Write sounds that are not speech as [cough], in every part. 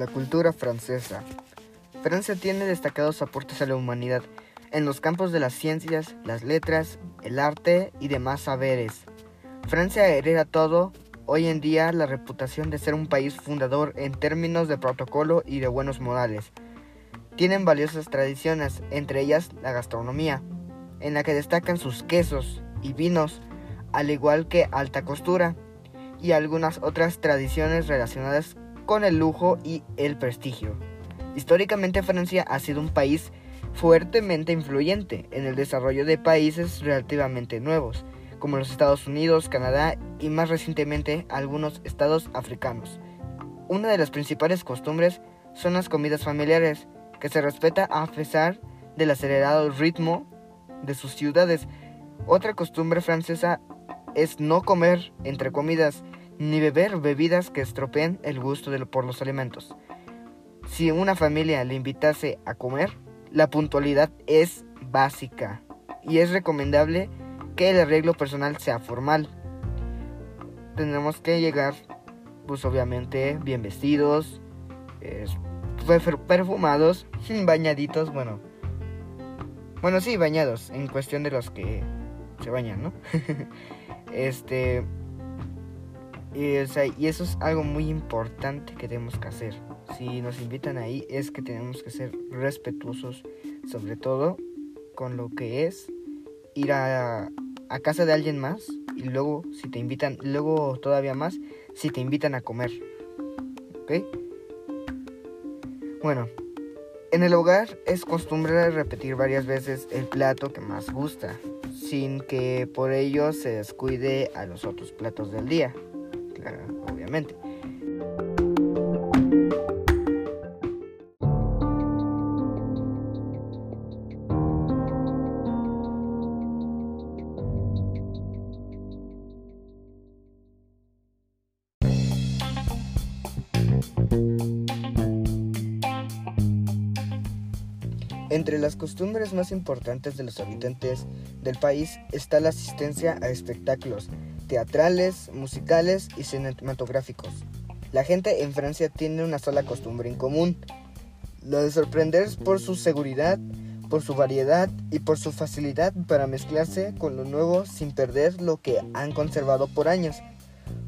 La cultura francesa. Francia tiene destacados aportes a la humanidad en los campos de las ciencias, las letras, el arte y demás saberes. Francia hereda todo hoy en día la reputación de ser un país fundador en términos de protocolo y de buenos modales. Tienen valiosas tradiciones, entre ellas la gastronomía, en la que destacan sus quesos y vinos, al igual que alta costura, y algunas otras tradiciones relacionadas con el lujo y el prestigio. Históricamente Francia ha sido un país fuertemente influyente en el desarrollo de países relativamente nuevos, como los Estados Unidos, Canadá y más recientemente algunos estados africanos. Una de las principales costumbres son las comidas familiares, que se respeta a pesar del acelerado ritmo de sus ciudades. Otra costumbre francesa es no comer entre comidas ni beber bebidas que estropeen el gusto por los alimentos. Si una familia le invitase a comer, la puntualidad es básica y es recomendable que el arreglo personal sea formal. Tenemos que llegar, pues obviamente, bien vestidos, perfumados, [laughs] bañaditos, bueno. Bueno, sí, bañados, en cuestión de los que se bañan, ¿no? [laughs] este y, eso es algo muy importante que tenemos que hacer. Si nos invitan ahí es que tenemos que ser respetuosos, sobre todo con lo que es ir a, a casa de alguien más y luego si te invitan, luego todavía más si te invitan a comer. ¿Ok? Bueno, en el hogar es costumbre repetir varias veces el plato que más gusta, sin que por ello se descuide a los otros platos del día obviamente. Entre las costumbres más importantes de los habitantes del país está la asistencia a espectáculos, teatrales, musicales y cinematográficos. La gente en Francia tiene una sola costumbre en común, lo de sorprender por su seguridad, por su variedad y por su facilidad para mezclarse con lo nuevo sin perder lo que han conservado por años.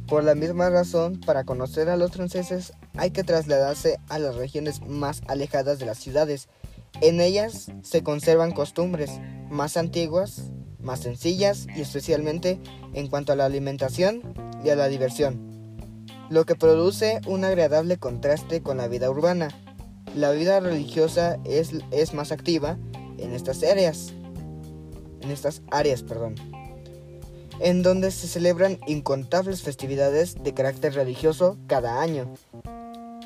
Por la misma razón, para conocer a los franceses hay que trasladarse a las regiones más alejadas de las ciudades. En ellas se conservan costumbres más antiguas más sencillas y especialmente en cuanto a la alimentación y a la diversión, lo que produce un agradable contraste con la vida urbana. La vida religiosa es, es más activa en estas áreas, en estas áreas, perdón, en donde se celebran incontables festividades de carácter religioso cada año.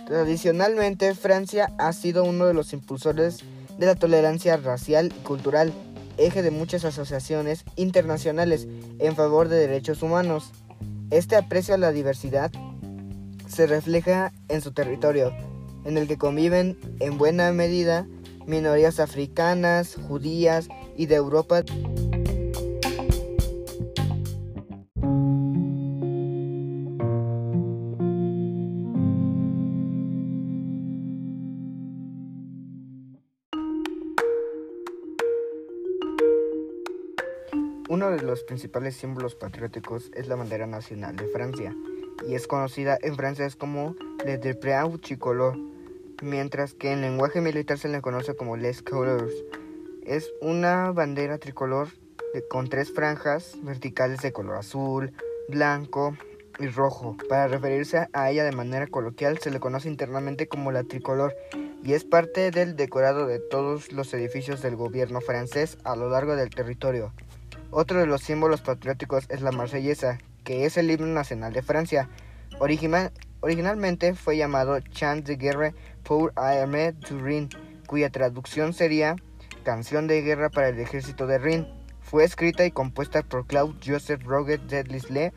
Tradicionalmente, Francia ha sido uno de los impulsores de la tolerancia racial y cultural eje de muchas asociaciones internacionales en favor de derechos humanos. Este aprecio a la diversidad se refleja en su territorio, en el que conviven en buena medida minorías africanas, judías y de Europa. Los principales símbolos patrióticos es la bandera nacional de Francia y es conocida en francés como le drapeau tricolore, mientras que en lenguaje militar se le conoce como les couleurs. Es una bandera tricolor con tres franjas verticales de color azul, blanco y rojo. Para referirse a ella de manera coloquial se le conoce internamente como la tricolor y es parte del decorado de todos los edificios del gobierno francés a lo largo del territorio. Otro de los símbolos patrióticos es la marsellesa, que es el himno nacional de Francia. originalmente fue llamado Chant de guerre pour l'armée du Rhin, cuya traducción sería Canción de guerra para el ejército de Rhin. Fue escrita y compuesta por Claude Joseph Roget de Lisle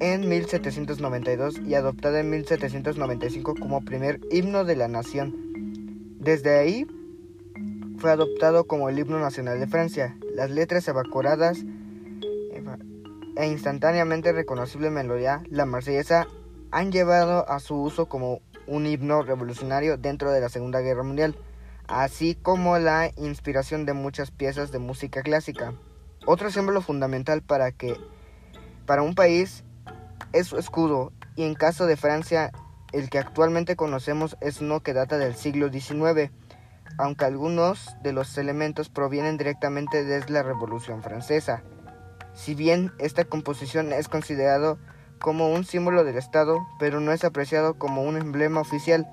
en 1792 y adoptada en 1795 como primer himno de la nación. Desde ahí fue adoptado como el himno nacional de Francia. Las letras evaporadas e instantáneamente reconocible melodía, la marsellesa, han llevado a su uso como un himno revolucionario dentro de la Segunda Guerra Mundial, así como la inspiración de muchas piezas de música clásica. Otro símbolo fundamental para que para un país es su escudo y en caso de Francia el que actualmente conocemos es uno que data del siglo XIX, aunque algunos de los elementos provienen directamente desde la Revolución Francesa. Si bien esta composición es considerado como un símbolo del Estado, pero no es apreciado como un emblema oficial,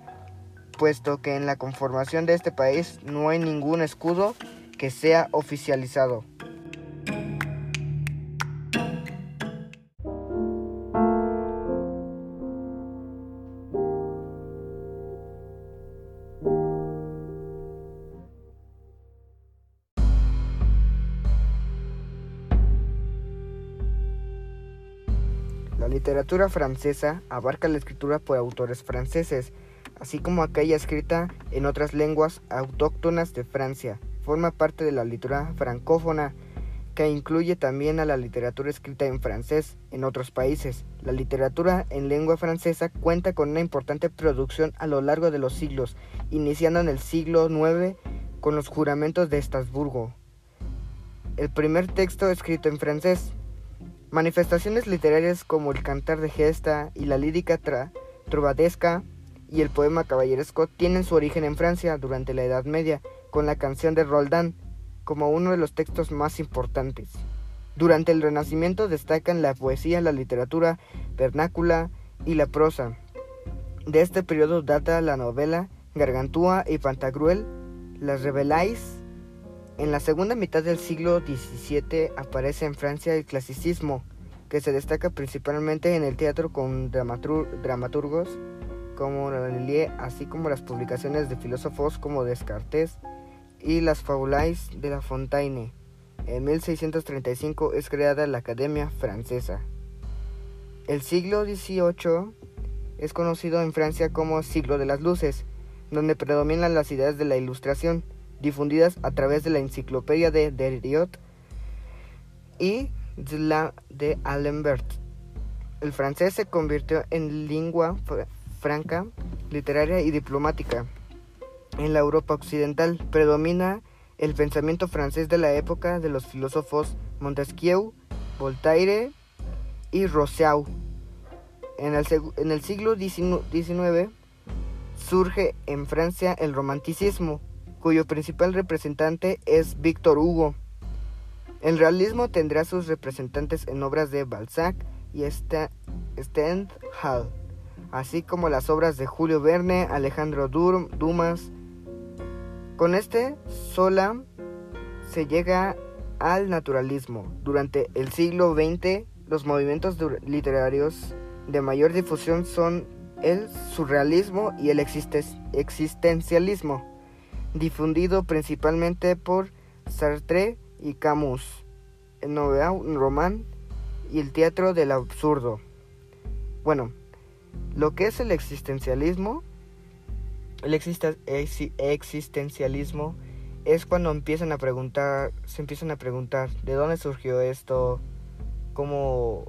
puesto que en la conformación de este país no hay ningún escudo que sea oficializado. Literatura francesa abarca la escritura por autores franceses, así como aquella escrita en otras lenguas autóctonas de Francia. Forma parte de la literatura francófona, que incluye también a la literatura escrita en francés en otros países. La literatura en lengua francesa cuenta con una importante producción a lo largo de los siglos, iniciando en el siglo IX con los juramentos de Estrasburgo. El primer texto escrito en francés, Manifestaciones literarias como el cantar de gesta y la lírica trovadesca y el poema caballeresco tienen su origen en Francia durante la Edad Media, con la canción de Roldán como uno de los textos más importantes. Durante el Renacimiento destacan la poesía, la literatura vernácula y la prosa. De este periodo data la novela Gargantúa y Pantagruel, Las Reveláis en la segunda mitad del siglo XVII aparece en Francia el clasicismo, que se destaca principalmente en el teatro con dramaturgos como Lellier, así como las publicaciones de filósofos como Descartes y las Fabulais de La Fontaine. En 1635 es creada la Academia Francesa. El siglo XVIII es conocido en Francia como siglo de las luces, donde predominan las ideas de la Ilustración difundidas a través de la enciclopedia de Derriot y de la de Alembert. El francés se convirtió en lengua franca, literaria y diplomática. En la Europa occidental predomina el pensamiento francés de la época de los filósofos Montesquieu, Voltaire y Rousseau. En el siglo XIX surge en Francia el romanticismo, cuyo principal representante es Víctor Hugo. El realismo tendrá sus representantes en obras de Balzac y Stendhal, así como las obras de Julio Verne, Alejandro Dumas. Con este sola se llega al naturalismo. Durante el siglo XX, los movimientos literarios de mayor difusión son el surrealismo y el existencialismo difundido principalmente por Sartre y Camus, el novela román y el teatro del absurdo. Bueno, lo que es el existencialismo, el existencialismo es cuando empiezan a preguntar, se empiezan a preguntar de dónde surgió esto, cómo,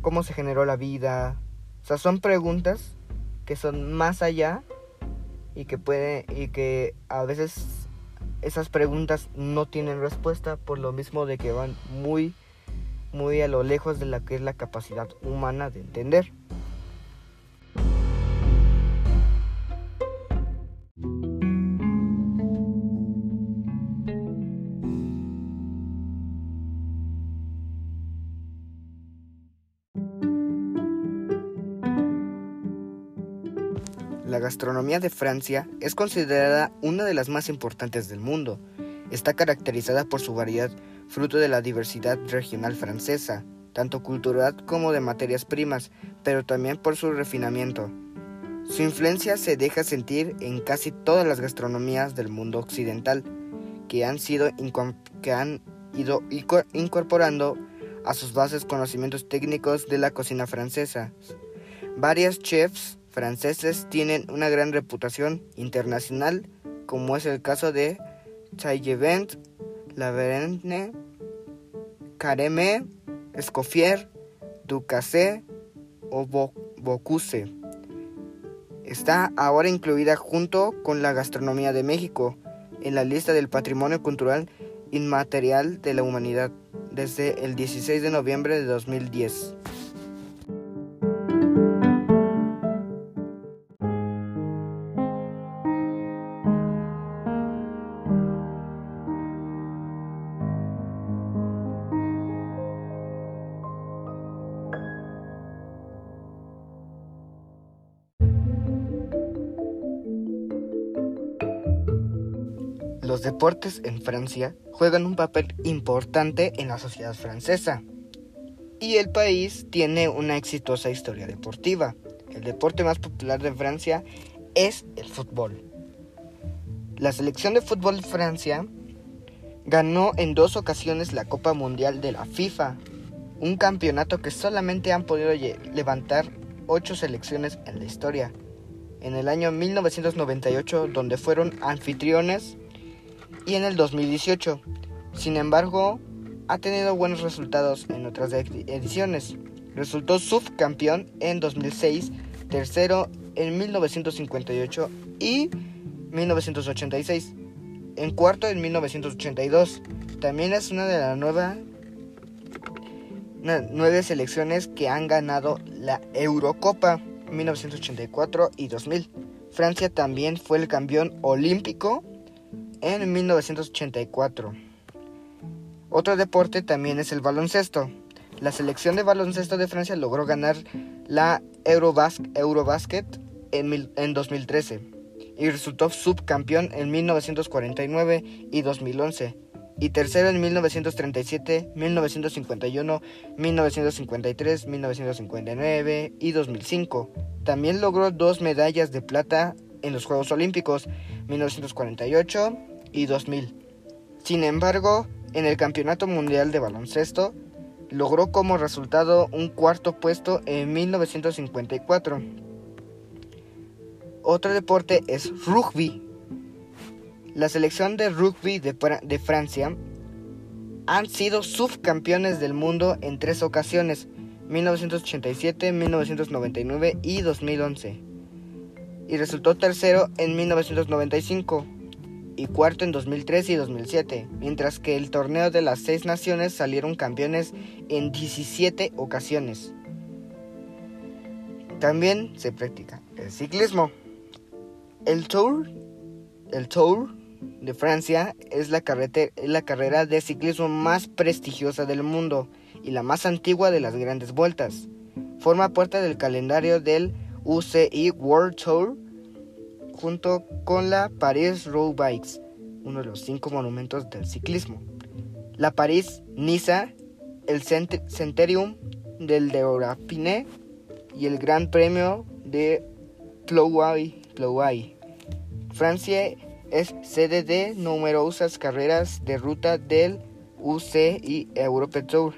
cómo se generó la vida. O sea, son preguntas que son más allá y que puede y que a veces esas preguntas no tienen respuesta por lo mismo de que van muy muy a lo lejos de la que es la capacidad humana de entender. La gastronomía de Francia es considerada una de las más importantes del mundo. Está caracterizada por su variedad, fruto de la diversidad regional francesa, tanto cultural como de materias primas, pero también por su refinamiento. Su influencia se deja sentir en casi todas las gastronomías del mundo occidental, que han, sido que han ido incorporando a sus bases conocimientos técnicos de la cocina francesa. Varias chefs franceses tienen una gran reputación internacional, como es el caso de Chaillevent, Laverne, Careme, Escoffier, Ducasse o Bocuse. Está ahora incluida junto con la gastronomía de México en la lista del Patrimonio Cultural Inmaterial de la Humanidad desde el 16 de noviembre de 2010. Los deportes en Francia juegan un papel importante en la sociedad francesa y el país tiene una exitosa historia deportiva. El deporte más popular de Francia es el fútbol. La selección de fútbol de Francia ganó en dos ocasiones la Copa Mundial de la FIFA, un campeonato que solamente han podido levantar ocho selecciones en la historia. En el año 1998, donde fueron anfitriones y en el 2018. Sin embargo, ha tenido buenos resultados en otras ediciones. Resultó subcampeón en 2006, tercero en 1958 y 1986, en cuarto en 1982. También es una de las nueve selecciones que han ganado la Eurocopa 1984 y 2000. Francia también fue el campeón olímpico en 1984. Otro deporte también es el baloncesto. La selección de baloncesto de Francia logró ganar la Eurobasket en, en 2013 y resultó subcampeón en 1949 y 2011 y tercero en 1937, 1951, 1953, 1959 y 2005. También logró dos medallas de plata en los Juegos Olímpicos 1948 y 2000. Sin embargo, en el Campeonato Mundial de Baloncesto, logró como resultado un cuarto puesto en 1954. Otro deporte es rugby. La selección de rugby de, Francia han sido subcampeones del mundo en tres ocasiones, 1987, 1999 y 2011 y resultó tercero en 1995 y cuarto en 2003 y 2007, mientras que el torneo de las seis naciones salieron campeones en 17 ocasiones. También se practica el ciclismo. El Tour, el Tour de Francia es la, la carrera de ciclismo más prestigiosa del mundo y la más antigua de las grandes vueltas. Forma parte del calendario del UCI World Tour junto con la Paris Road Bikes, uno de los cinco monumentos del ciclismo. La París-Niza, el Centerium del de y el Gran Premio de Plouay. Francia es sede de numerosas carreras de ruta del UCI Europe Tour.